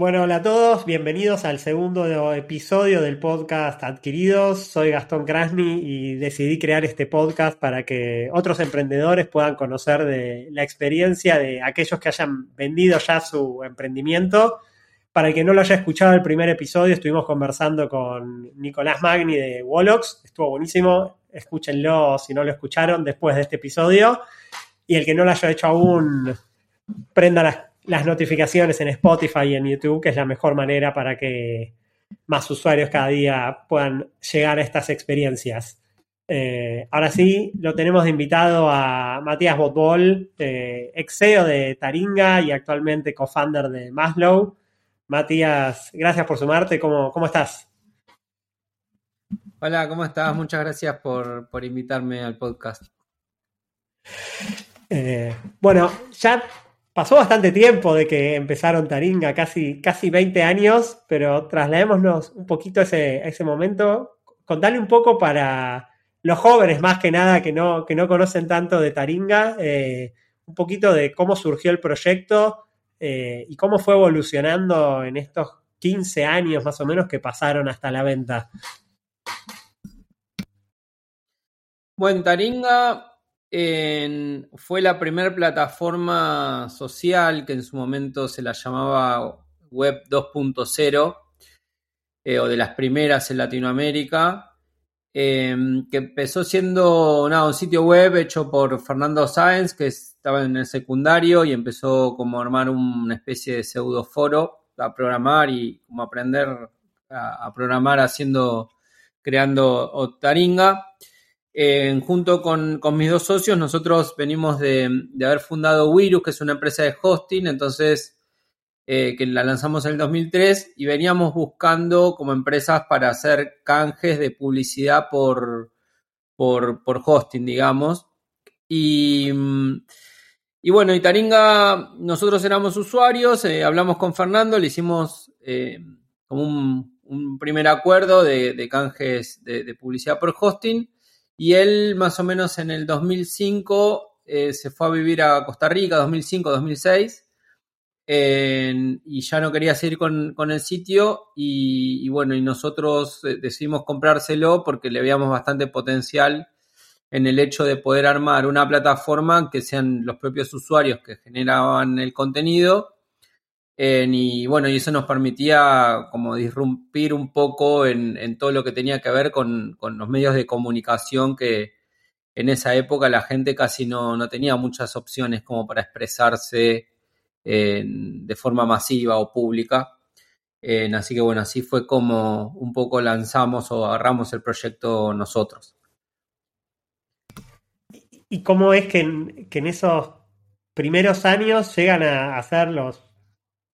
Bueno, hola a todos, bienvenidos al segundo episodio del podcast Adquiridos. Soy Gastón Krasny y decidí crear este podcast para que otros emprendedores puedan conocer de la experiencia de aquellos que hayan vendido ya su emprendimiento. Para el que no lo haya escuchado el primer episodio, estuvimos conversando con Nicolás Magni de Wolox, estuvo buenísimo, escúchenlo si no lo escucharon después de este episodio. Y el que no lo haya hecho aún, prenda las las notificaciones en Spotify y en YouTube, que es la mejor manera para que más usuarios cada día puedan llegar a estas experiencias. Eh, ahora sí, lo tenemos de invitado a Matías Botbol, eh, ex CEO de Taringa y actualmente co-founder de Maslow. Matías, gracias por sumarte. ¿Cómo, cómo estás? Hola, ¿cómo estás? Muchas gracias por, invitarme al podcast. Eh, bueno, ya pasó bastante tiempo de que empezaron Taringa, casi, casi 20 años, pero trasladémonos un poquito a ese, ese momento. Contale un poco para los jóvenes, más que nada, que no, que no conocen tanto de Taringa, eh, un poquito de cómo surgió el proyecto eh, y cómo fue evolucionando en estos 15 años más o menos que pasaron hasta la venta. Bueno, Taringa fue la primera plataforma social que en su momento se la llamaba Web 2.0, eh, o de las primeras en Latinoamérica, em, que empezó siendo un sitio web hecho por Fernando Sáenz, que estaba en el secundario y empezó como a armar una especie de pseudo foro a programar y como aprender a, programar haciendo, creando Otaringa junto con, mis dos socios, nosotros venimos de, haber fundado Wirus, que es una empresa de hosting, entonces eh, que la lanzamos en el 2003 y veníamos buscando como empresas para hacer canjes de publicidad por, por, hosting, digamos. Y, y bueno, nosotros éramos usuarios, eh, hablamos con Fernando, le hicimos eh, como un, primer acuerdo de, canjes de publicidad por hosting. Y él más o menos en el 2005 eh, se fue a vivir a Costa Rica, 2005-2006, y ya no quería seguir con, el sitio y, bueno, y nosotros eh, decidimos comprárselo porque le veíamos bastante potencial en el hecho de poder armar una plataforma que sean los propios usuarios que generaban el contenido y bueno, y eso nos permitía como disrumpir un poco en, todo lo que tenía que ver con, los medios de comunicación que en esa época la gente casi no, tenía muchas opciones como para expresarse de forma masiva o pública. así que bueno, así fue como un poco lanzamos o agarramos el proyecto nosotros. ¿Y cómo es que en, que en esos primeros años llegan a hacer los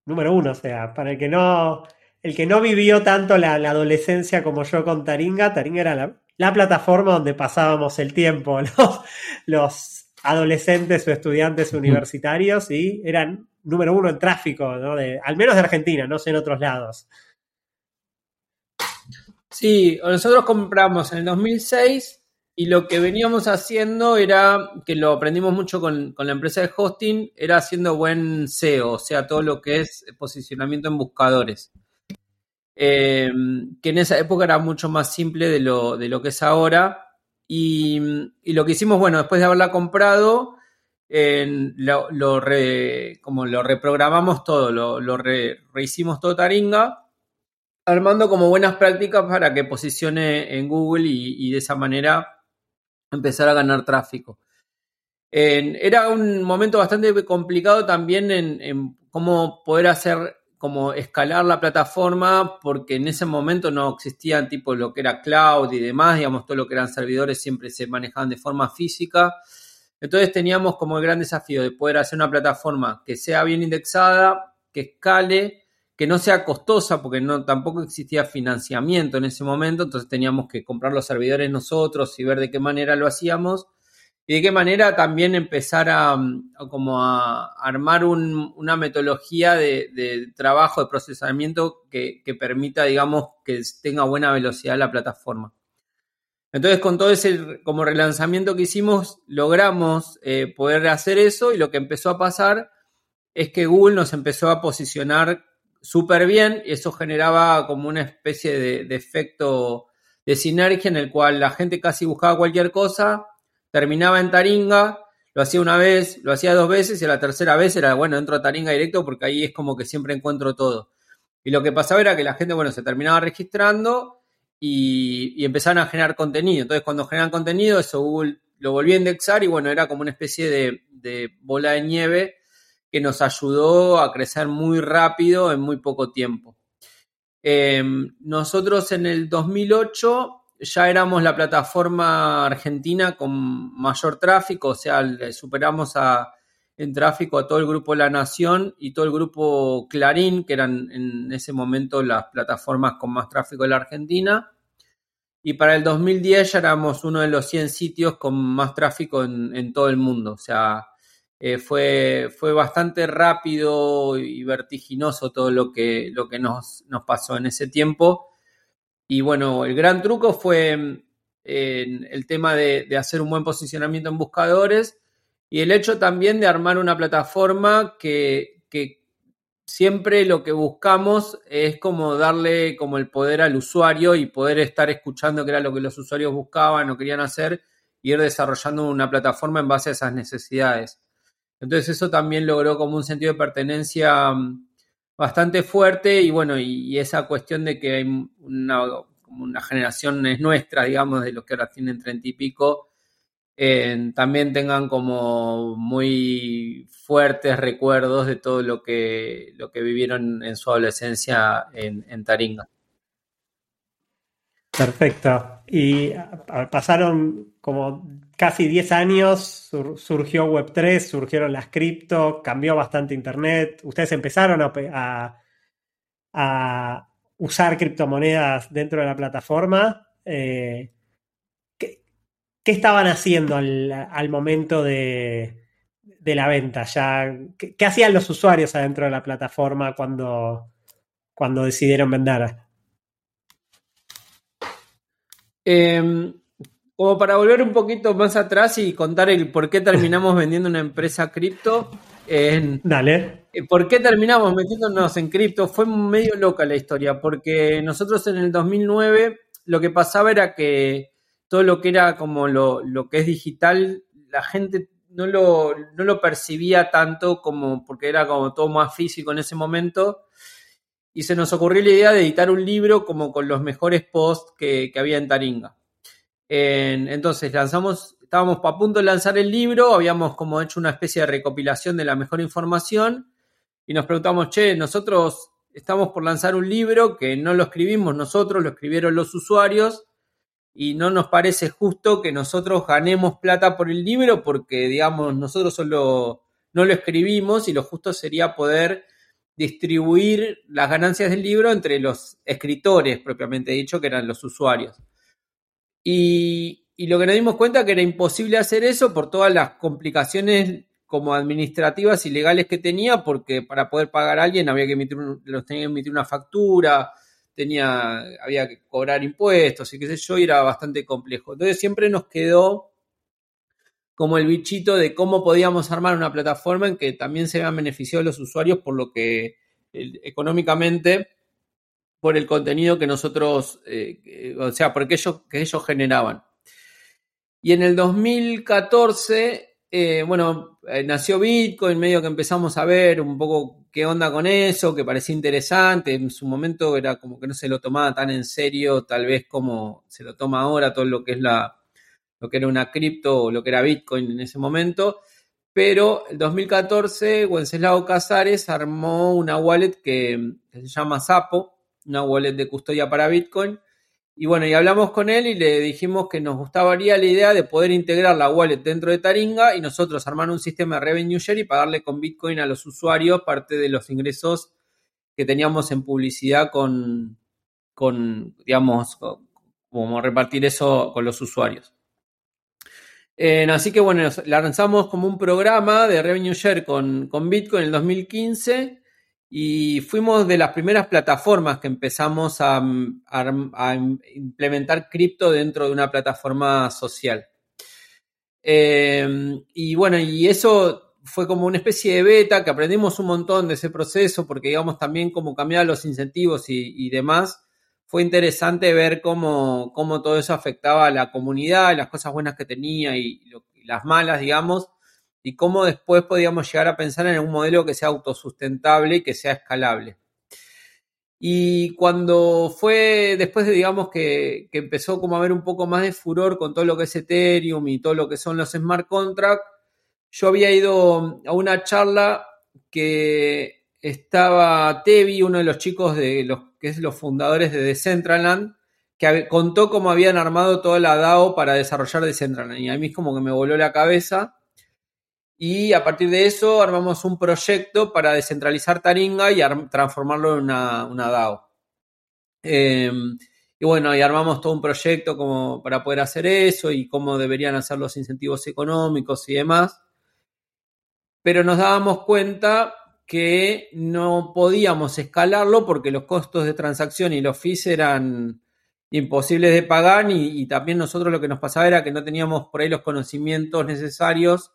número uno, o sea, para el que no, el que no vivió tanto la, adolescencia como yo con Taringa, Taringa era la, plataforma donde pasábamos el tiempo, los, los adolescentes o estudiantes universitarios y eran número uno en tráfico, ¿no? de, al menos de Argentina, no sé en otros lados. Sí, nosotros compramos en el 2006 y lo que veníamos haciendo era, que lo aprendimos mucho con, la empresa de hosting, era haciendo buen SEO, o sea, todo lo que es posicionamiento en buscadores. Eh, que en esa época era mucho más simple de lo, de lo que es ahora. Y, lo que hicimos, bueno, después de haberla comprado, lo, como lo reprogramamos todo, lo, rehicimos todo Taringa, armando como buenas prácticas para que posicione en Google y de esa manera empezar a ganar tráfico. era un momento bastante complicado también en, cómo poder hacer, como escalar la plataforma, porque en ese momento no existían tipo lo que era cloud y demás, digamos, todo lo que eran servidores siempre se manejaban de forma física. Entonces teníamos como el gran desafío de poder hacer una plataforma que sea bien indexada, que escale, que no sea costosa, porque no, tampoco existía financiamiento en ese momento, entonces teníamos que comprar los servidores nosotros y ver de qué manera lo hacíamos y de qué manera también empezar a, como a armar una metodología de, trabajo, de procesamiento que, permita, digamos, que tenga buena velocidad la plataforma. Entonces, con todo ese como relanzamiento que hicimos, logramos eh, poder hacer eso y lo que empezó a pasar es que Google nos empezó a posicionar súper bien y eso generaba como una especie de, efecto de sinergia en el cual la gente casi buscaba cualquier cosa, terminaba en Taringa, lo hacía una vez, lo hacía dos veces y la tercera vez era, bueno, entro a Taringa directo porque ahí es como que siempre encuentro todo. Y lo que pasaba era que la gente, bueno, se terminaba registrando y, empezaban a generar contenido. Entonces, cuando generan contenido, eso Google lo volvió a indexar y bueno, era como una especie de, bola de nieve que nos ayudó a crecer muy rápido en muy poco tiempo. Em, nosotros en el 2008 ya éramos la plataforma argentina con mayor tráfico, o sea, superamos a, en tráfico a todo el grupo La Nación y todo el grupo Clarín, que eran en ese momento las plataformas con más tráfico de la Argentina. Y para el 2010 ya éramos uno de los 100 sitios con más tráfico en, todo el mundo. O sea, eh, fue, fue bastante rápido y vertiginoso todo lo que, lo que nos, nos pasó en ese tiempo. Y bueno, el gran truco fue el tema de, hacer un buen posicionamiento en buscadores y el hecho también de armar una plataforma que, siempre lo que buscamos es como darle como el poder al usuario y poder estar escuchando que era lo que los usuarios buscaban o querían hacer y ir desarrollando una plataforma en base a esas necesidades. Entonces eso también logró como un sentido de pertenencia mm, bastante fuerte y bueno, y, esa cuestión de que hay una, generación es nuestra, digamos, de los que ahora tienen treinta y pico, también tengan como muy fuertes recuerdos de todo lo que, lo que vivieron en su adolescencia en, Taringa. Perfecto. Y pasaron como casi 10 años, surgió Web3, surgieron las cripto, cambió bastante Internet. Ustedes empezaron a, usar criptomonedas dentro de la plataforma. Eh, ¿Qué estaban haciendo al, momento de, la venta? Ya, ¿qué, hacían los usuarios adentro de la plataforma cuando, cuando decidieron vender? Em, como para volver un poquito más atrás y contar el por qué terminamos vendiendo una empresa cripto. Dale. Eh, ¿Por qué terminamos metiéndonos en cripto? Fue medio loca la historia, porque nosotros en el 2009 lo que pasaba era que todo lo que era como lo, que es digital, la gente no lo, no lo, percibía tanto como porque era como todo más físico en ese momento. Y se nos ocurrió la idea de editar un libro como con los mejores posts que, había en Taringa. Entonces lanzamos, estábamos a punto de lanzar el libro, habíamos como hecho una especie de recopilación de la mejor información y nos preguntamos, che, nosotros estamos por lanzar un libro que no lo escribimos nosotros, lo escribieron los usuarios y no nos parece justo que nosotros ganemos plata por el libro porque, digamos, nosotros solo no lo escribimos y lo justo sería poder distribuir las ganancias del libro entre los escritores, propiamente dicho, que eran los usuarios. Y, lo que nos dimos cuenta que era imposible hacer eso por todas las complicaciones como administrativas y legales que tenía, porque para poder pagar a alguien había que emitir, los tenía que emitir una factura, tenía, había que cobrar impuestos y qué sé yo, y era bastante complejo. Entonces siempre nos quedó como el bichito de cómo podíamos armar una plataforma en que también se vean beneficiados los usuarios por lo que económicamente por el contenido que nosotros, eh, o sea, por ellos, que ellos generaban. Y en el 2014 eh, bueno, eh, nació Bitcoin, medio que empezamos a ver un poco qué onda con eso, que parecía interesante. En su momento era como que no se lo tomaba tan en serio, tal vez como se lo toma ahora todo lo que es la, lo que era una cripto o lo que era Bitcoin en ese momento. Pero en 2014, Wenceslao Casares armó una wallet que, que se llama Sapo, una wallet de custodia para Bitcoin, y bueno, y hablamos con él y le dijimos que nos gustaría la idea de poder integrar la wallet dentro de Taringa y nosotros armar un sistema de revenue share y pagarle con Bitcoin a los usuarios parte de los ingresos que teníamos en publicidad con, con digamos, como repartir eso con los usuarios. así que bueno, lanzamos como un programa de revenue share con, con Bitcoin en el 2015 y fuimos de las primeras plataformas que empezamos a, implementar cripto dentro de una plataforma social. Em, y bueno, y eso fue como una especie de beta que aprendimos un montón de ese proceso porque digamos también cómo cambiaban los incentivos y, demás. Fue interesante ver cómo, cómo, todo eso afectaba a la comunidad, las cosas buenas que tenía y, las malas, digamos, y cómo después podíamos llegar a pensar en un modelo que sea autosustentable y que sea escalable. Y cuando fue después de, digamos, que, que, empezó como a haber un poco más de furor con todo lo que es Ethereum y todo lo que son los smart contracts, yo había ido a una charla que estaba Tevi, uno de los chicos de los que es los fundadores de Decentraland, que contó cómo habían armado toda la DAO para desarrollar Decentraland. Y a mí como que me voló la cabeza. Y a partir de eso armamos un proyecto para descentralizar Taringa y transformarlo en una, DAO. Em, y bueno, y armamos todo un proyecto como para poder hacer eso y cómo deberían hacer los incentivos económicos y demás pero nos dábamos cuenta que no podíamos escalarlo porque los costos de transacción y los fees eran imposibles de pagar y, también nosotros lo que nos pasaba era que no teníamos por ahí los conocimientos necesarios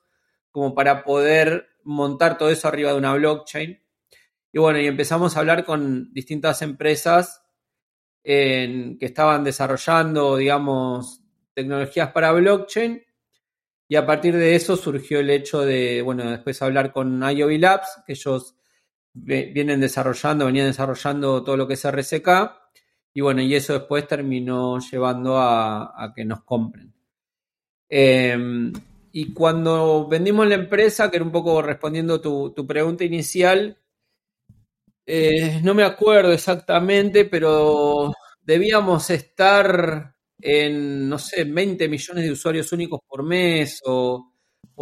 como para poder montar todo eso arriba de una blockchain. Y bueno, y empezamos a hablar con distintas empresas que estaban desarrollando, digamos, tecnologías para blockchain y a partir de eso surgió el hecho de, bueno, después hablar con IOV Labs, que ellos vienen desarrollando, venían desarrollando todo lo que es RSK, y bueno, y eso después terminó llevando a, que nos compren. Em, y cuando vendimos la empresa, que era un poco respondiendo tu, tu pregunta inicial, eh, no me acuerdo exactamente, pero debíamos estar en, no sé, 20 millones de usuarios únicos por mes o,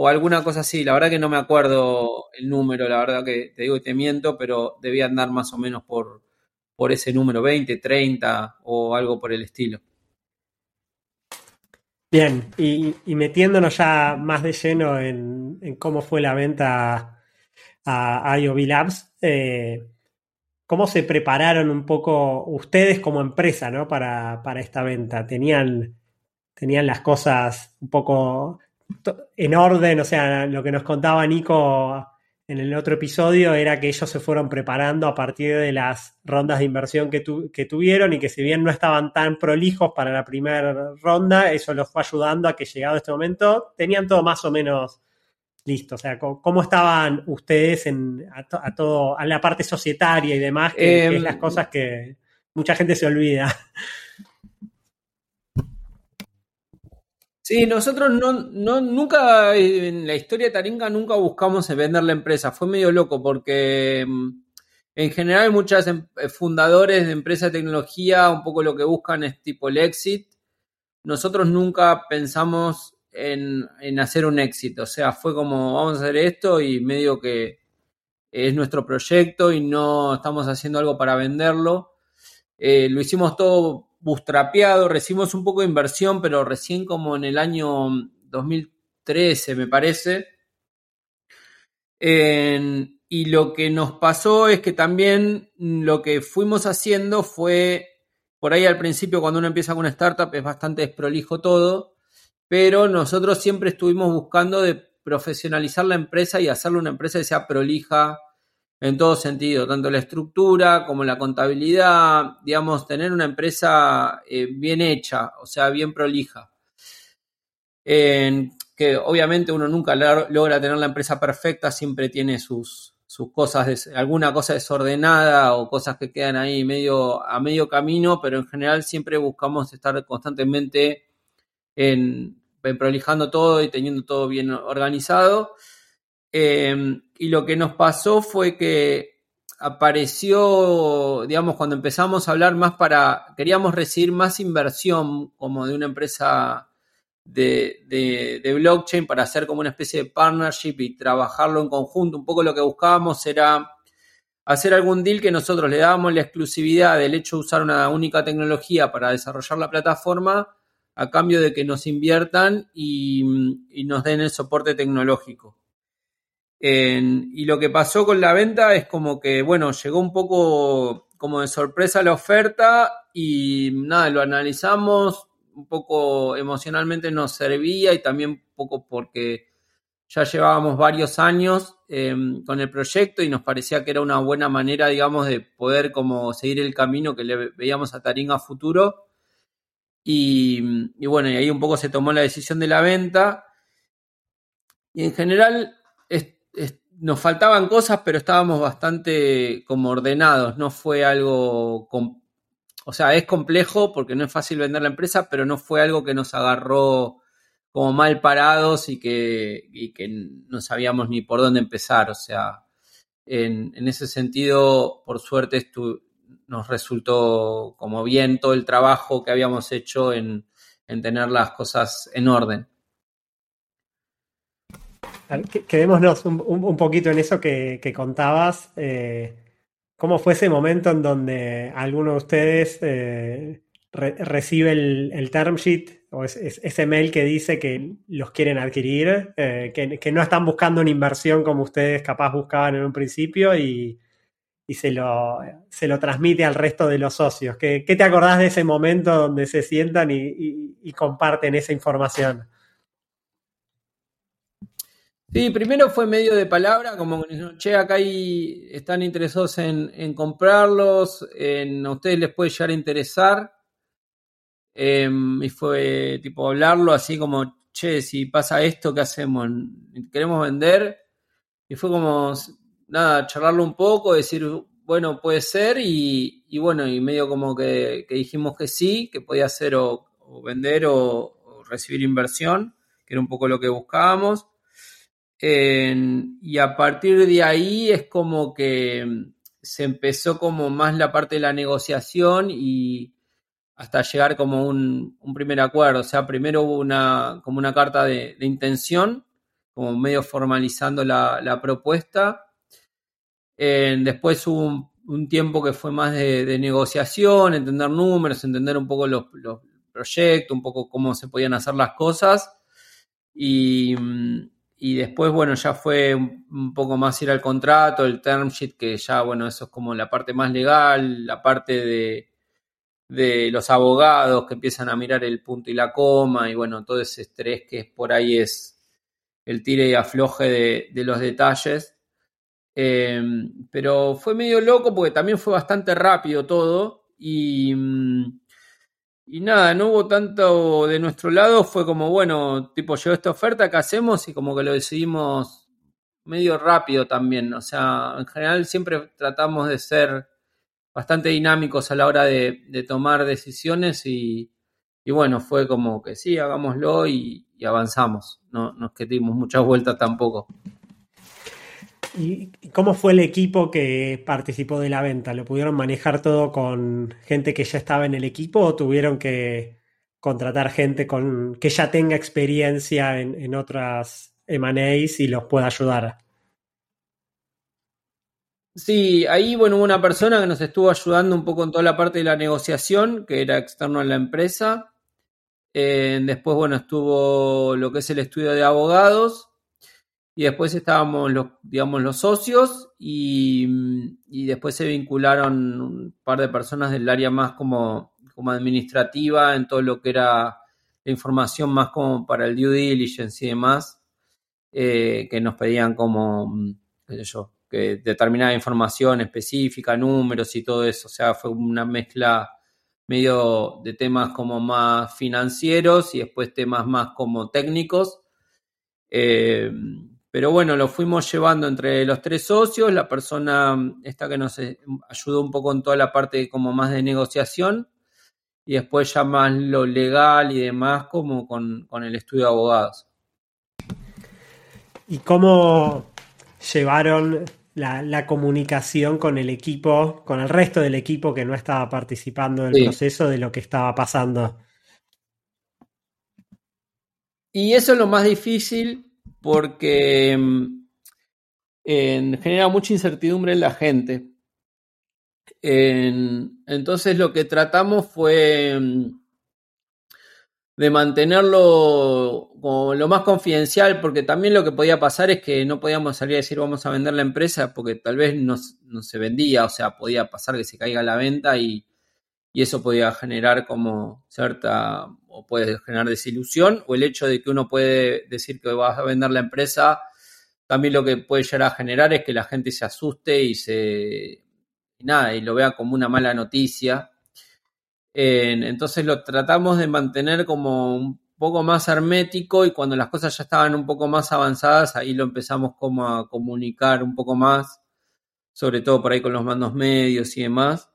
alguna cosa así. La verdad que no me acuerdo el número, la verdad que te digo y te miento, pero debía andar más o menos por, por ese número, 20, 30 o algo por el estilo. Bien, y, metiéndonos ya más de lleno en, cómo fue la venta a, a Labs, eh, ¿Cómo se prepararon un poco ustedes como empresa ¿no? para, esta venta? ¿Tenían, ¿Tenían las cosas un poco en orden? O sea, lo que nos contaba Nico en el otro episodio era que ellos se fueron preparando a partir de las rondas de inversión que, que tuvieron y que si bien no estaban tan prolijos para la primera ronda, eso los fue ayudando a que llegado este momento tenían todo más o menos Listo, o sea, ¿cómo estaban ustedes en, a, todo, a la parte societaria y demás, que, es las em, cosas que mucha gente se olvida? Sí, nosotros no, no, nunca, en la historia de Taringa nunca buscamos vender la empresa. Fue medio loco porque em, en general muchos em, fundadores de empresas de tecnología un poco lo que buscan es tipo el exit. Nosotros nunca pensamos en, hacer un éxito. O sea, fue como, vamos a hacer esto y medio que es nuestro proyecto y no estamos haciendo algo para venderlo. Eh, lo hicimos todo bustrapeado, recibimos un poco de inversión, pero recién como en el año 2013, me parece. y lo que nos pasó es que también lo que fuimos haciendo fue, por ahí al principio cuando uno empieza con una startup es bastante desprolijo todo, pero nosotros siempre estuvimos buscando profesionalizar la empresa y hacerle una empresa que sea prolija en todo sentido, tanto la estructura como la contabilidad, digamos, tener una empresa eh, bien hecha, o sea, bien prolija. que obviamente uno nunca logra tener la empresa perfecta, siempre tiene sus, sus cosas, alguna cosa desordenada o cosas que quedan ahí medio a medio camino, pero en general siempre buscamos estar constantemente en, prolijando todo y teniendo todo bien organizado. Em, y lo que nos pasó fue que apareció, digamos, cuando empezamos a hablar más para, queríamos recibir más inversión como de una empresa de, blockchain para hacer como una especie de partnership y trabajarlo en conjunto. Un poco lo que buscábamos era hacer algún deal que nosotros le dábamos la exclusividad del hecho de usar una única tecnología para desarrollar la plataforma a cambio de que nos inviertan y, nos den el soporte tecnológico. Y lo que pasó con la venta es como que, bueno, llegó un poco como de sorpresa la oferta y nada, lo analizamos, un poco emocionalmente nos servía y también un poco porque ya llevábamos varios años em, con el proyecto y nos parecía que era una buena manera, digamos, de poder como seguir el camino que le veíamos a Taringa futuro. Y, y, bueno, y ahí un poco se tomó la decisión de la venta. Y en general nos faltaban cosas, pero estábamos bastante como ordenados. No fue algo, o sea, es complejo porque no es fácil vender la empresa, pero no fue algo que nos agarró como mal parados y que, que no sabíamos ni por dónde empezar. O sea, en, ese sentido, por suerte, nos resultó como bien todo el trabajo que habíamos hecho en, tener las cosas en orden. Quedémonos un, poquito en eso que, contabas. Eh, ¿Cómo fue ese momento en donde alguno de ustedes eh, recibe el, term sheet o ese mail que dice que los quieren adquirir, eh, que, no están buscando una inversión como ustedes capaz buscaban en un principio y, se, lo, se lo transmite al resto de los socios. ¿Qué, te acordás de ese momento donde se sientan y, comparten esa información? Sí, primero fue medio de palabra, como che, acá hay, están interesados en, en comprarlos, en, a ustedes les puede llegar a interesar. Em, y fue tipo hablarlo así como, che, si pasa esto, ¿qué hacemos? ¿Queremos vender? Y fue como, nada, charlarlo un poco, decir, bueno, puede ser, y, bueno, y medio como que, dijimos que sí, que podía ser o, vender o, recibir inversión, que era un poco lo que buscábamos. Y a partir de ahí es como que se empezó como más la parte de la negociación y, hasta llegar como un, un, primer acuerdo. O sea, primero hubo una, como una carta de, intención, como medio formalizando la, propuesta. después hubo un, tiempo que fue más de, negociación, entender números, entender un poco los, proyectos, un poco cómo se podían hacer las cosas. Y, y después, bueno, ya fue un, poco más ir al contrato, el term sheet, que ya, bueno, eso es como la parte más legal, la parte de, de los abogados que empiezan a mirar el punto y la coma y bueno, todo ese estrés que por ahí es el tire y afloje de, los detalles. Em, pero fue medio loco porque también fue bastante rápido todo y, y nada, no hubo tanto de nuestro lado, fue como, bueno, tipo, llegó esta oferta, ¿qué hacemos? Y como que lo decidimos medio rápido también, o sea, en general siempre tratamos de ser bastante dinámicos a la hora de, tomar decisiones y, bueno, fue como que sí, hagámoslo y, avanzamos. No nos que dimos muchas vueltas tampoco. ¿Y cómo fue el equipo que participó de la venta? ¿Lo pudieron manejar todo con gente que ya estaba en el equipo o tuvieron que contratar gente con que ya tenga experiencia en, otras M&As y los pueda ayudar? Sí, ahí, bueno, hubo una persona que nos estuvo ayudando un poco en toda la parte de la negociación, que era externo a la empresa. Eh, después, bueno, estuvo lo que es el estudio de abogados. Y después estábamos los, digamos, los socios y, después se vincularon un par de personas del área más como, como administrativa en todo lo que era la información más como para el due diligence y demás, eh, que nos pedían como, qué sé yo, que determinada información específica, números y todo eso. O sea, fue una mezcla medio de temas como más financieros y después temas más como técnicos. Eh, pero bueno, lo fuimos llevando entre los tres socios, la persona esta que nos ayudó un poco en toda la parte como más de negociación y después ya más lo legal y demás como con, con el estudio de abogados. ¿Y cómo llevaron la, comunicación con el equipo, con el resto del equipo que no estaba participando del proceso de lo que estaba pasando. Y eso es lo más difícil porque mm, genera mucha incertidumbre en la gente. entonces lo que tratamos fue mm, de mantenerlo como lo más confidencial, porque también lo que podía pasar es que no podíamos salir a decir vamos a vender la empresa, porque tal vez no, se vendía, o sea, podía pasar que se caiga la venta y, y eso podía generar como cierta, puede generar desilusión, o el hecho de que uno puede decir que vas a vender la empresa, también lo que puede llegar a generar es que la gente se asuste y se, nada, y lo vea como una mala noticia. entonces lo tratamos de mantener como un poco más hermético y cuando las cosas ya estaban un poco más avanzadas, ahí lo empezamos como a comunicar un poco más, sobre todo por ahí con los mandos medios y demás.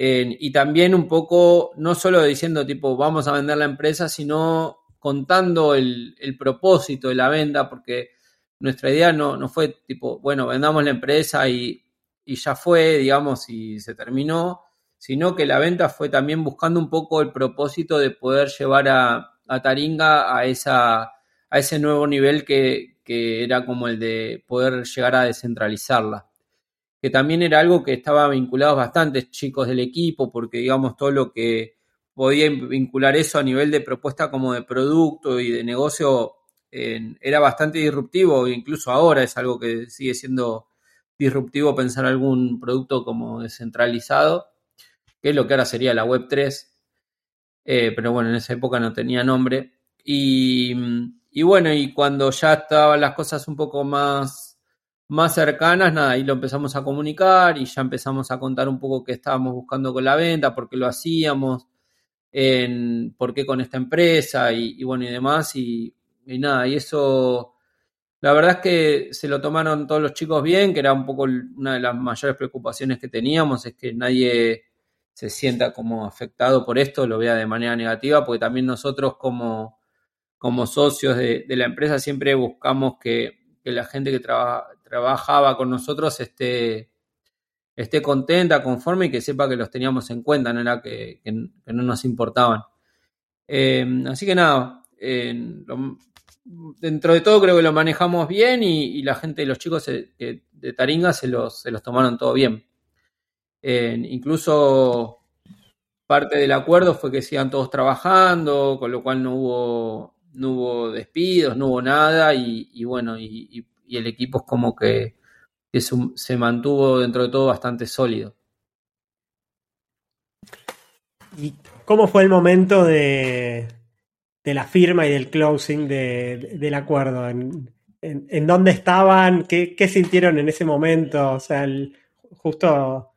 Y también un poco, no solo diciendo tipo, vamos a vender la empresa, sino contando el, propósito de la venta, porque nuestra idea no, no fue tipo, bueno, vendamos la empresa y, y ya fue, digamos, y se terminó, sino que la venta fue también buscando un poco el propósito de poder llevar a, a Taringa a, esa, a ese nuevo nivel que, era como el de poder llegar a descentralizarla. Que también era algo que estaba vinculado bastantes chicos del equipo, porque digamos todo lo que podía vincular eso a nivel de propuesta como de producto y de negocio era bastante disruptivo, incluso ahora es algo que sigue siendo disruptivo pensar algún producto como descentralizado, que es lo que ahora sería la Web 3, eh, pero bueno, en esa época no tenía nombre. Y, bueno, y cuando ya estaban las cosas un poco más, más cercanas, nada, ahí lo empezamos a comunicar y ya empezamos a contar un poco qué estábamos buscando con la venta, por qué lo hacíamos, en, por qué con esta empresa y, bueno, y demás. Y, nada, y eso, la verdad es que se lo tomaron todos los chicos bien, que era un poco una de las mayores preocupaciones que teníamos, es que nadie se sienta como afectado por esto, lo vea de manera negativa, porque también nosotros como, como socios de, la empresa siempre buscamos que, la gente que trabajaba con nosotros esté, esté contenta, conforme y que sepa que los teníamos en cuenta, no era que, no nos importaban. Eh, así que nada, dentro de todo creo que lo manejamos bien y, la gente, los chicos de, Taringa se los, se los tomaron todo bien incluso parte del acuerdo fue que sigan todos trabajando, con lo cual no hubo, no hubo despidos, no hubo nada y, bueno, y, el equipo es como que, se mantuvo dentro de todo bastante sólido. ¿Y cómo fue el momento de, la firma y del closing del acuerdo? ¿En, dónde estaban? ¿Qué, sintieron en ese momento? O sea, justo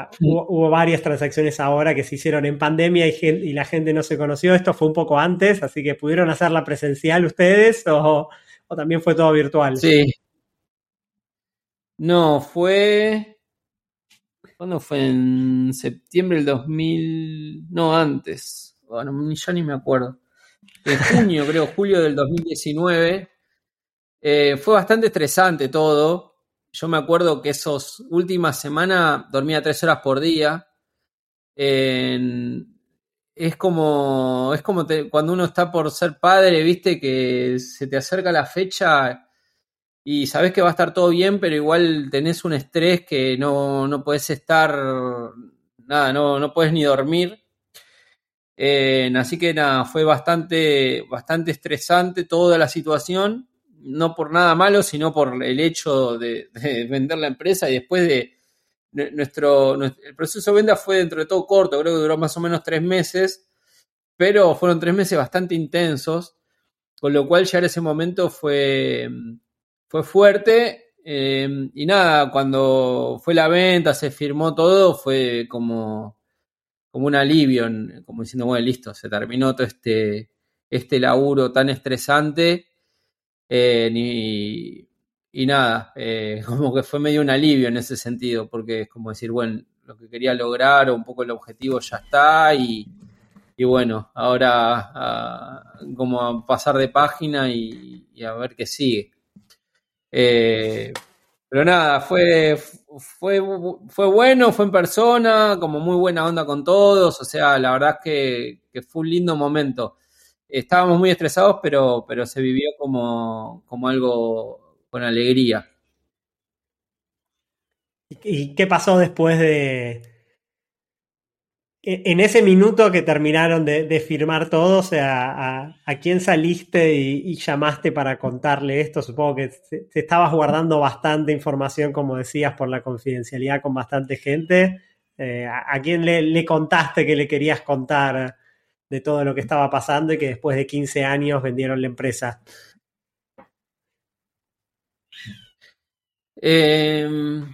Ah, hubo, varias transacciones ahora que se hicieron en pandemia y, la gente no se conoció. Esto fue un poco antes, así que pudieron hacerla presencial ustedes o, también fue todo virtual. Sí. No, fue. ¿Cuándo fue? En septiembre del 2000. No, antes. Bueno, ya ni me acuerdo. En junio, creo, julio del 2019. Eh, fue bastante estresante todo yo me acuerdo que esas últimas semanas dormía tres horas por día. Es como, es como cuando uno está por ser padre, viste, que se te acerca la fecha y sabes que va a estar todo bien, pero igual tenés un estrés que no, no puedes estar, nada, no, no puedes ni dormir. así que nada, fue bastante, bastante estresante toda la situación no por nada malo, sino por el hecho de, vender la empresa y después de nuestro, el proceso de venta fue dentro de todo corto, creo que duró más o menos tres meses, pero fueron tres meses bastante intensos, con lo cual ya en ese momento fue, fue fuerte. Eh, y nada, cuando fue la venta, se firmó todo, fue como, como un alivio, como diciendo, bueno, listo, se terminó todo este, este laburo tan estresante eh, y nada, eh, como que fue medio un alivio en ese sentido, porque es como decir, bueno, lo que quería lograr o un poco el objetivo ya está y, bueno, ahora como a pasar de página y, a ver qué sigue. Eh, pero nada, fue, fue, fue bueno, fue en persona, como muy buena onda con todos, o sea, la verdad es que fue un lindo momento estábamos muy estresados, pero, pero se vivió como, como algo con alegría. ¿Y qué pasó después de... E, en ese minuto que terminaron de, firmar todo, o sea, a, quién saliste y, llamaste para contarle esto? Supongo que te, estabas guardando bastante información, como decías, por la confidencialidad con bastante gente. Eh, ¿A quién le, contaste que le querías contar de todo lo que estaba pasando y que después de 15 años vendieron la empresa? Em,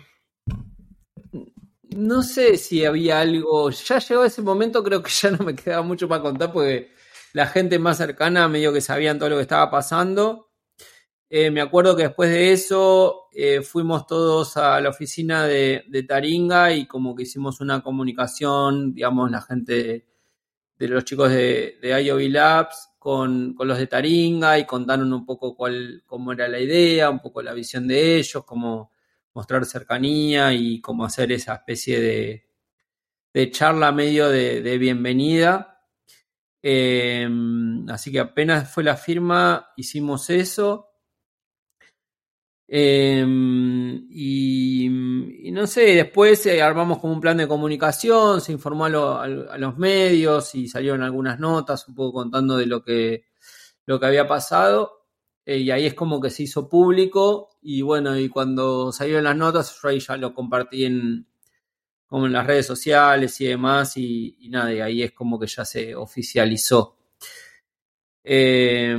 no sé si había algo. Ya llegó ese momento, creo que ya no me quedaba mucho para contar porque la gente más cercana medio que sabían todo lo que estaba pasando. Eh, me acuerdo que después de eso eh, fuimos todos a la oficina de, Taringa y como que hicimos una comunicación, digamos, la gente de, los chicos de, de Labs con, los de Taringa y contaron un poco cuál, cómo era la idea, un poco la visión de ellos, cómo mostrar cercanía y cómo hacer esa especie de, de charla medio de, bienvenida. Eh, así que apenas fue la firma, hicimos eso. Em, y, no sé, después eh, armamos como un plan de comunicación, se informó a, los medios y salieron algunas notas un poco contando de lo que, lo que había pasado. Eh, y ahí es como que se hizo público. Y bueno, y cuando salieron las notas, yo ahí ya lo compartí en, como en las redes sociales y demás. Y, nada, y ahí es como que ya se oficializó. Eh,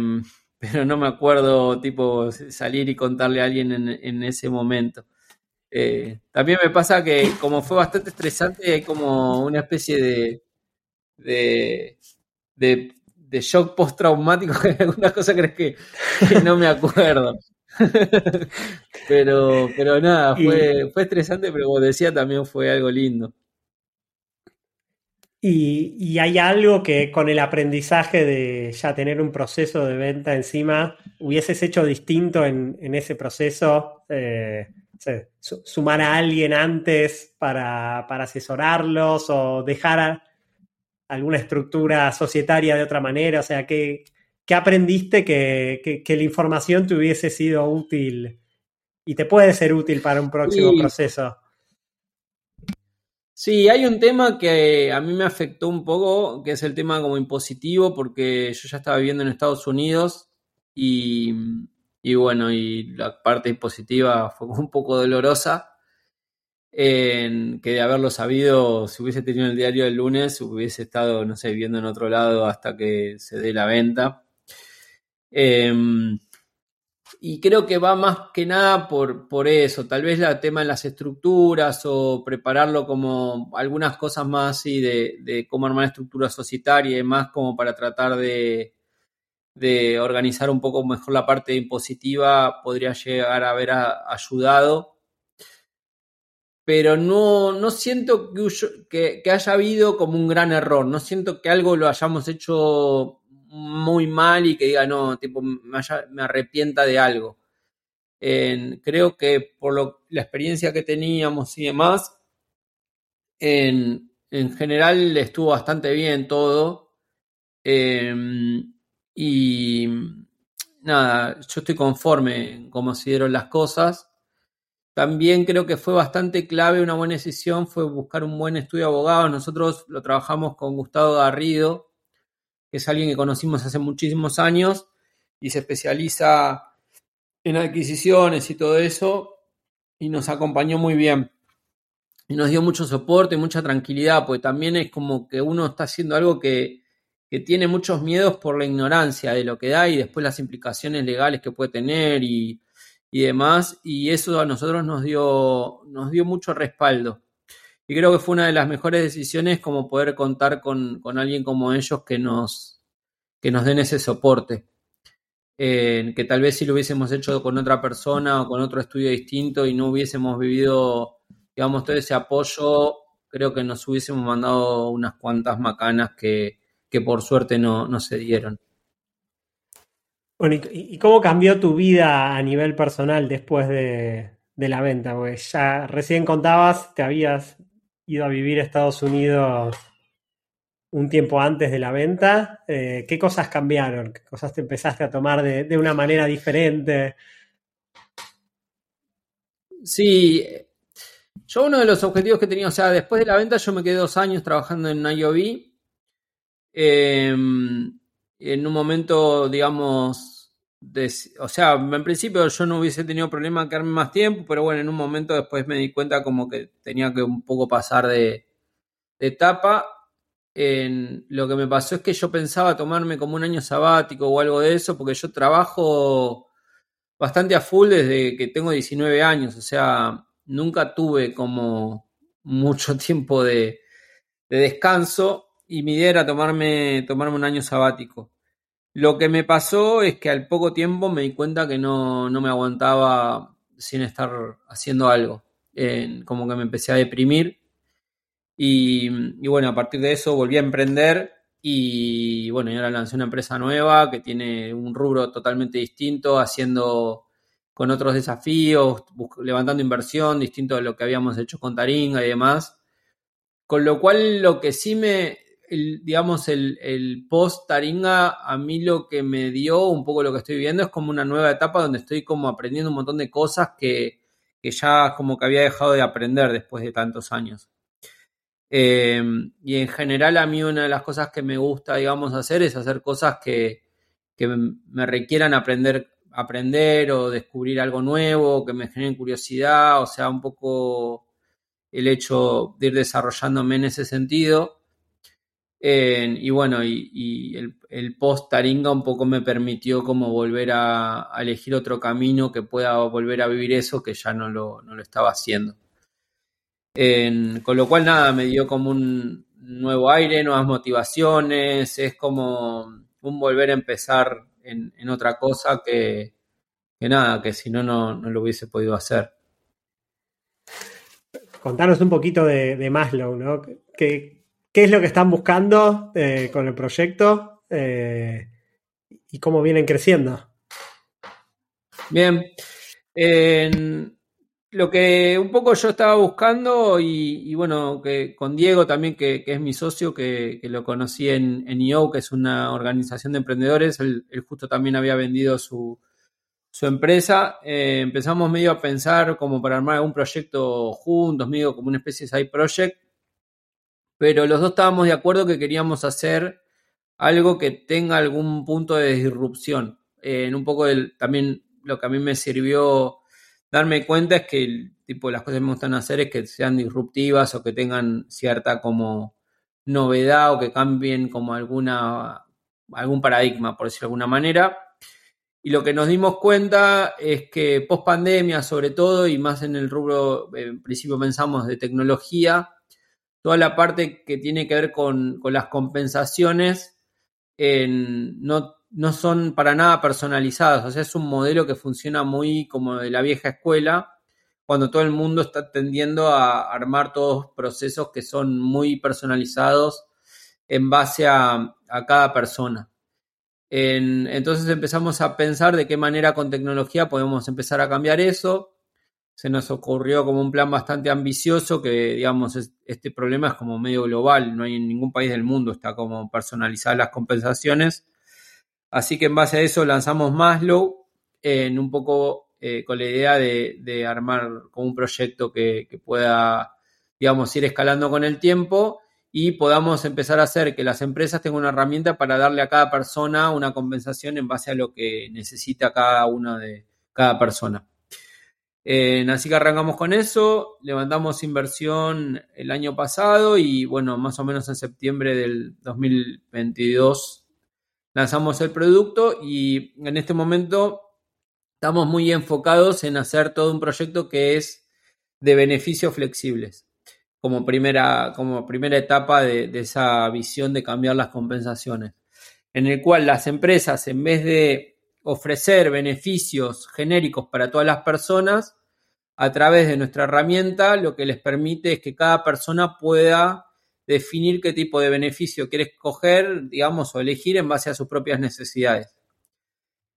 pero no me acuerdo, tipo, salir y contarle a alguien en, ese momento. Eh, también me pasa que como fue bastante estresante, hay como una especie de, de, de, shock postraumático, que algunas cosas crees que, no me acuerdo. pero, pero nada, fue, fue estresante, pero como decía, también fue algo lindo. Y, hay algo que con el aprendizaje de ya tener un proceso de venta encima, hubieses hecho distinto en, ese proceso, eh, sumar a alguien antes para, asesorarlos o dejar alguna estructura societaria de otra manera, o sea, ¿qué, aprendiste que, la información te hubiese sido útil y te puede ser útil para un próximo proceso? Sí, hay un tema que a mí me afectó un poco, que es el tema como impositivo, porque yo ya estaba viviendo en Estados Unidos y, bueno, y la parte impositiva fue un poco dolorosa. En que de haberlo sabido, si hubiese tenido el diario el lunes, hubiese estado, no sé, viviendo en otro lado hasta que se dé la venta. Em, y creo que va más que nada por, por eso, tal vez el tema de las estructuras o prepararlo como algunas cosas más así de, de cómo armar estructura societaria y demás como para tratar de, de organizar un poco mejor la parte impositiva podría llegar a haber ayudado. Pero no, no siento que, que, haya habido como un gran error, no siento que algo lo hayamos hecho muy mal y que diga, no, tipo, me, arrepienta de algo. creo que por lo, la experiencia que teníamos y demás, en, general estuvo bastante bien todo. Em, y nada, yo estoy conforme en cómo se dieron las cosas. También creo que fue bastante clave, una buena decisión fue buscar un buen estudio de abogados. Nosotros lo trabajamos con Gustavo Garrido, es alguien que conocimos hace muchísimos años y se especializa en adquisiciones y todo eso, y nos acompañó muy bien. Y nos dio mucho soporte, y mucha tranquilidad, porque también es como que uno está haciendo algo que, tiene muchos miedos por la ignorancia de lo que da y después las implicaciones legales que puede tener y, demás. Y eso a nosotros nos dio, nos dio mucho respaldo. Y creo que fue una de las mejores decisiones como poder contar con, alguien como ellos que nos, que nos den ese soporte. que tal vez si lo hubiésemos hecho con otra persona o con otro estudio distinto y no hubiésemos vivido, digamos, todo ese apoyo, creo que nos hubiésemos mandado unas cuantas macanas que, por suerte no, no se dieron. Bueno, ¿y, cómo cambió tu vida a nivel personal después de, de la venta? Porque ya recién contabas, te habías ido a vivir a Estados Unidos un tiempo antes de la venta. Eh, ¿Qué cosas cambiaron? ¿Qué cosas te empezaste a tomar de, una manera diferente? Sí, yo uno de los objetivos que tenía, o sea, después de la venta yo me quedé dos años trabajando en IOB. Em, en un momento, digamos, o sea, en principio yo no hubiese tenido problema quedarme más tiempo, pero bueno, en un momento después me di cuenta como que tenía que un poco pasar de, etapa, en, lo que me pasó es que yo pensaba tomarme como un año sabático o algo de eso, porque yo trabajo bastante a full desde que tengo 19 años, o sea, nunca tuve como mucho tiempo de, de descanso y mi idea era tomarme, tomarme un año sabático. Lo que me pasó es que al poco tiempo me di cuenta que no, no me aguantaba sin estar haciendo algo. como que me empecé a deprimir. Y, bueno, a partir de eso volví a emprender y bueno, y ahora lancé una empresa nueva que tiene un rubro totalmente distinto, haciendo con otros desafíos, levantando inversión, distinto de lo que habíamos hecho con Taringa y demás. Con lo cual, lo que sí me, digamos, el, post Taringa, a mí lo que me dio, un poco lo que estoy viendo, es como una nueva etapa donde estoy como aprendiendo un montón de cosas que, ya como que había dejado de aprender después de tantos años. Em, y en general a mí una de las cosas que me gusta, digamos, hacer es hacer cosas que, que me requieran aprender, aprender o descubrir algo nuevo, que me generen curiosidad, o sea, un poco el hecho de ir desarrollándome en ese sentido y bueno, y, el, post Taringa un poco me permitió como volver a, elegir otro camino que pueda volver a vivir eso que ya no lo, no lo estaba haciendo. con lo cual nada, me dio como un nuevo aire, nuevas motivaciones, es como un volver a empezar en, otra cosa que, nada, que si no, no lo hubiese podido hacer. Contanos un poquito de, de Maslow, ¿no? ¿Qué, qué es lo que están buscando eh, con el proyecto eh, y cómo vienen creciendo. Bien. lo que un poco yo estaba buscando y, bueno, que con Diego también, que, es mi socio, que, lo conocí en, en IO, que es una organización de emprendedores, él, justo también había vendido su, empresa. Eh, empezamos medio a pensar como para armar algún proyecto juntos, medio como una especie de side project pero los dos estábamos de acuerdo que queríamos hacer algo que tenga algún punto de disrupción. en un poco también lo que a mí me sirvió darme cuenta es que el tipo de las cosas que me gustan hacer es que sean disruptivas o que tengan cierta como novedad o que cambien como alguna algún paradigma, por decirlo de alguna manera. Y lo que nos dimos cuenta es que post pandemia, sobre todo, y más en el rubro, en principio pensamos de tecnología, toda la parte que tiene que ver con, las compensaciones no, no, son para nada personalizadas. O sea, es un modelo que funciona muy como de la vieja escuela, cuando todo el mundo está tendiendo a armar todos procesos que son muy personalizados en base a, cada persona. entonces empezamos a pensar de qué manera con tecnología podemos empezar a cambiar eso se nos ocurrió como un plan bastante ambicioso que, digamos, este problema es como medio global, no hay en ningún país del mundo, está como personalizadas las compensaciones. Así que en base a eso lanzamos Maslow en un poco eh, con la idea de, armar como un proyecto que, que, pueda, digamos, ir escalando con el tiempo y podamos empezar a hacer que las empresas tengan una herramienta para darle a cada persona una compensación en base a lo que necesita cada una de cada persona. Eh, así que arrancamos con eso, levantamos inversión el año pasado y bueno, más o menos en septiembre del 2022 lanzamos el producto y en este momento estamos muy enfocados en hacer todo un proyecto que es de beneficios flexibles como primera, como primera etapa de, de esa visión de cambiar las compensaciones, en el cual las empresas en vez de ofrecer beneficios genéricos para todas las personas, a través de nuestra herramienta lo que les permite es que cada persona pueda definir qué tipo de beneficio quiere escoger, digamos, o elegir en base a sus propias necesidades.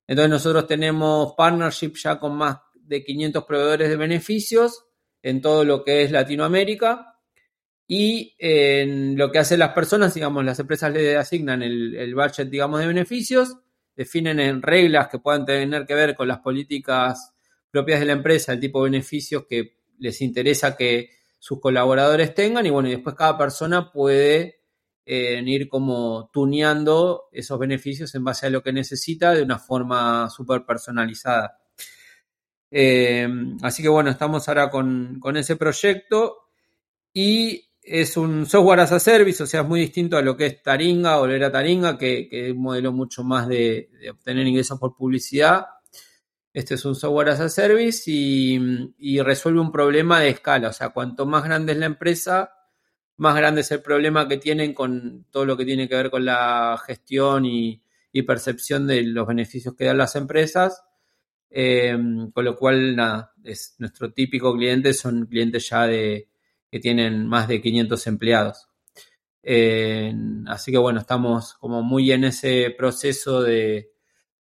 Entonces nosotros tenemos partnership ya con más de 500 proveedores de beneficios en todo lo que es Latinoamérica y en lo que hacen las personas, digamos, las empresas le asignan el, el budget, digamos, de beneficios definen en reglas que puedan tener que ver con las políticas propias de la empresa, el tipo de beneficios que les interesa que sus colaboradores tengan y bueno, y después cada persona puede eh, ir como tuneando esos beneficios en base a lo que necesita de una forma súper personalizada. Eh, así que bueno, estamos ahora con, ese proyecto y es un software as a service, o sea, es muy distinto a lo que es Taringa o lo era Taringa, que, es un modelo mucho más de, obtener ingresos por publicidad. Este es un software as a service y, resuelve un problema de escala. O sea, cuanto más grande es la empresa, más grande es el problema que tienen con todo lo que tiene que ver con la gestión y, percepción de los beneficios que dan las empresas. Eh, con lo cual, nada, es nuestro típico cliente, son clientes ya de que tienen más de 500 empleados. Eh, así que bueno, estamos como muy en ese proceso de,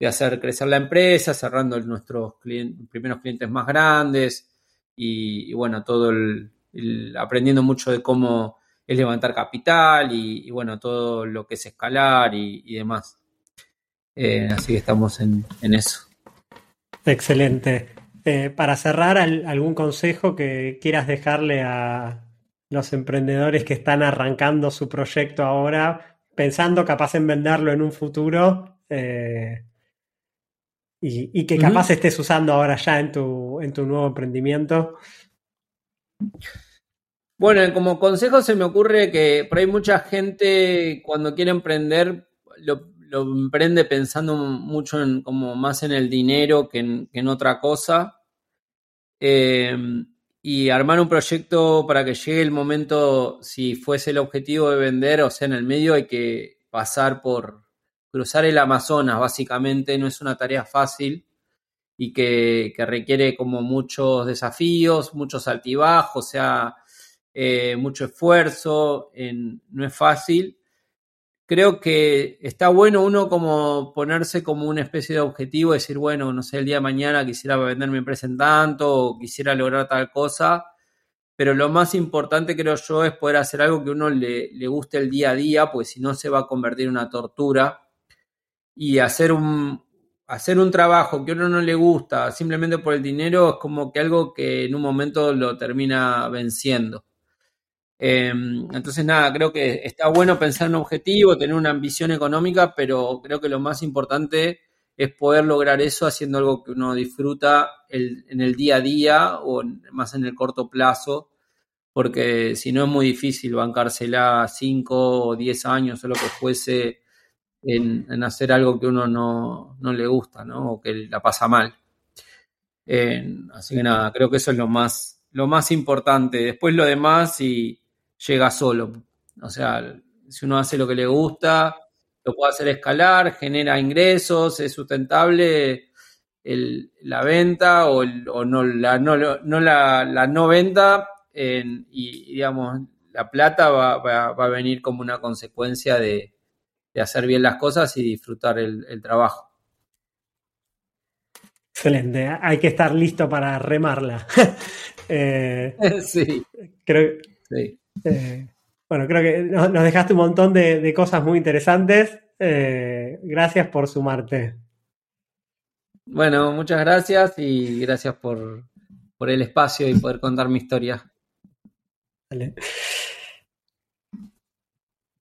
hacer crecer la empresa, cerrando nuestros primeros clientes más grandes y, bueno, todo el, aprendiendo mucho de cómo es levantar capital y, bueno, todo lo que es escalar y, demás. Eh, así que estamos en, eso. Excelente. Eh, para cerrar, ¿algún consejo que quieras dejarle a los emprendedores que están arrancando su proyecto ahora, pensando capaz en venderlo en un futuro eh, y, que capaz estés usando ahora ya en tu, en tu nuevo emprendimiento? Bueno, como consejo se me ocurre que por ahí mucha gente cuando quiere emprender lo, emprende pensando mucho en como más en el dinero que en, otra cosa. Eh, y armar un proyecto para que llegue el momento, si fuese el objetivo de vender, o sea, en el medio hay que pasar por cruzar el Amazonas, básicamente, no es una tarea fácil y que, requiere como muchos desafíos, muchos altibajos, o sea, eh, mucho esfuerzo, no es fácil creo que está bueno uno como ponerse como una especie de objetivo, decir, bueno, no sé, el día de mañana quisiera vender mi empresa en tanto o quisiera lograr tal cosa, pero lo más importante creo yo es poder hacer algo que uno le, le guste el día a día, pues si no se va a convertir en una tortura y hacer un, hacer un trabajo que a uno no le gusta simplemente por el dinero es como que algo que en un momento lo termina venciendo. Em, entonces, nada, creo que está bueno pensar en un objetivo, tener una ambición económica, pero creo que lo más importante es poder lograr eso haciendo algo que uno disfruta en el día a día o más en el corto plazo, porque si no es muy difícil bancársela 5 o 10 años o lo que fuese en, hacer algo que uno no, le gusta, ¿no? O que la pasa mal. así que nada, creo que eso es lo más, lo más importante. Después lo demás y llega solo. O sea, si uno hace lo que le gusta, lo puede hacer escalar, genera ingresos, es sustentable la venta o, no, la, no, la, no venta y, digamos, la plata va, a venir como una consecuencia de, hacer bien las cosas y disfrutar el, trabajo. Excelente, hay que estar listo para remarla. Eh, sí. Creo, sí. Eh, bueno, creo que nos, dejaste un montón de, cosas muy interesantes. Eh, gracias por sumarte. Bueno, muchas gracias y gracias por, por el espacio y poder contar mi historia. Vale.